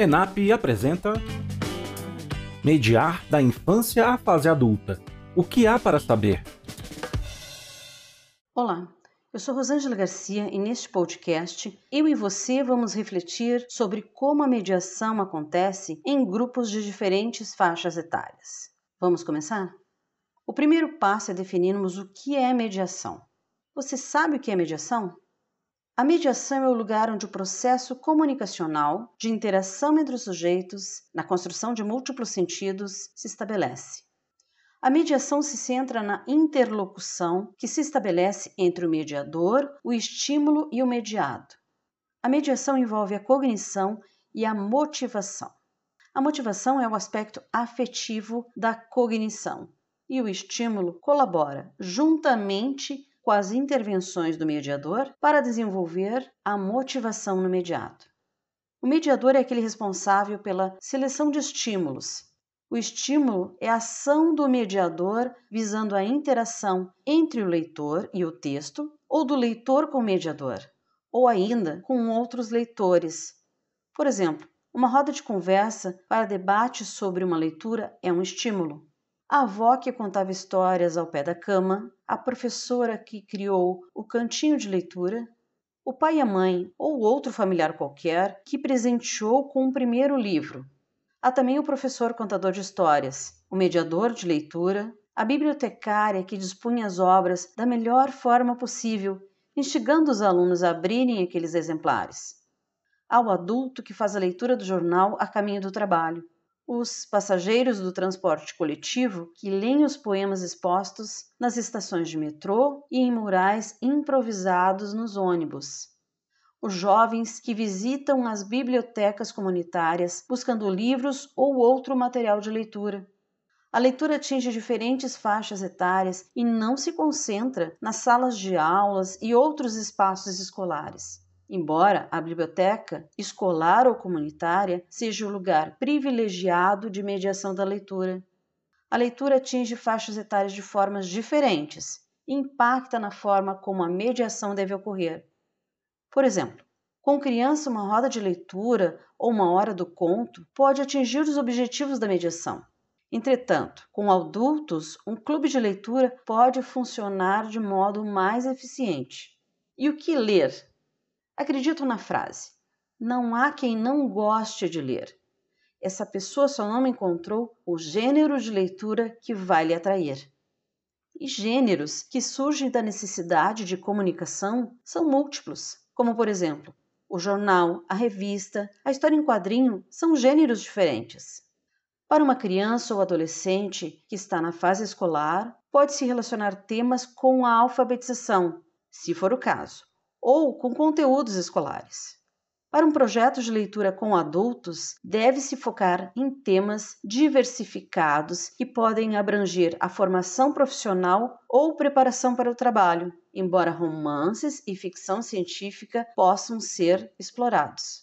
ENAP apresenta Mediar da infância à fase adulta. O que há para saber? Olá, eu sou Rosângela Garcia e neste podcast eu e você vamos refletir sobre como a mediação acontece em grupos de diferentes faixas etárias. Vamos começar? O primeiro passo é definirmos o que é mediação. Você sabe o que é mediação? A mediação é o lugar onde o processo comunicacional de interação entre os sujeitos, na construção de múltiplos sentidos, se estabelece. A mediação se centra na interlocução que se estabelece entre o mediador, o estímulo e o mediado. A mediação envolve a cognição e a motivação. A motivação é o aspecto afetivo da cognição e o estímulo colabora juntamente com as intervenções do mediador para desenvolver a motivação no mediado. O mediador é aquele responsável pela seleção de estímulos. O estímulo é a ação do mediador visando a interação entre o leitor e o texto, ou do leitor com o mediador, ou ainda com outros leitores. Por exemplo, uma roda de conversa para debate sobre uma leitura é um estímulo a avó que contava histórias ao pé da cama, a professora que criou o cantinho de leitura, o pai e a mãe ou outro familiar qualquer que presenteou com o primeiro livro. Há também o professor contador de histórias, o mediador de leitura, a bibliotecária que dispunha as obras da melhor forma possível, instigando os alunos a abrirem aqueles exemplares. Há o adulto que faz a leitura do jornal a caminho do trabalho os passageiros do transporte coletivo que leem os poemas expostos nas estações de metrô e em murais improvisados nos ônibus. Os jovens que visitam as bibliotecas comunitárias buscando livros ou outro material de leitura. A leitura atinge diferentes faixas etárias e não se concentra nas salas de aulas e outros espaços escolares. Embora a biblioteca, escolar ou comunitária, seja o lugar privilegiado de mediação da leitura, a leitura atinge faixas etárias de formas diferentes e impacta na forma como a mediação deve ocorrer. Por exemplo, com criança, uma roda de leitura ou uma hora do conto pode atingir os objetivos da mediação. Entretanto, com adultos, um clube de leitura pode funcionar de modo mais eficiente. E o que ler Acredito na frase: não há quem não goste de ler. Essa pessoa só não encontrou o gênero de leitura que vai lhe atrair. E gêneros que surgem da necessidade de comunicação são múltiplos, como por exemplo, o jornal, a revista, a história em quadrinho são gêneros diferentes. Para uma criança ou adolescente que está na fase escolar, pode-se relacionar temas com a alfabetização, se for o caso, ou com conteúdos escolares. Para um projeto de leitura com adultos, deve-se focar em temas diversificados que podem abranger a formação profissional ou preparação para o trabalho, embora romances e ficção científica possam ser explorados.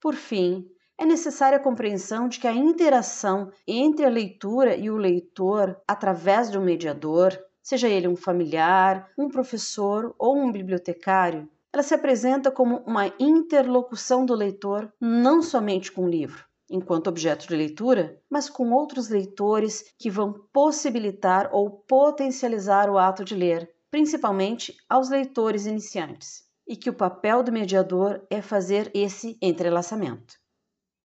Por fim, é necessária a compreensão de que a interação entre a leitura e o leitor através um mediador seja ele um familiar, um professor ou um bibliotecário, ela se apresenta como uma interlocução do leitor não somente com o livro, enquanto objeto de leitura, mas com outros leitores que vão possibilitar ou potencializar o ato de ler, principalmente aos leitores iniciantes, e que o papel do mediador é fazer esse entrelaçamento.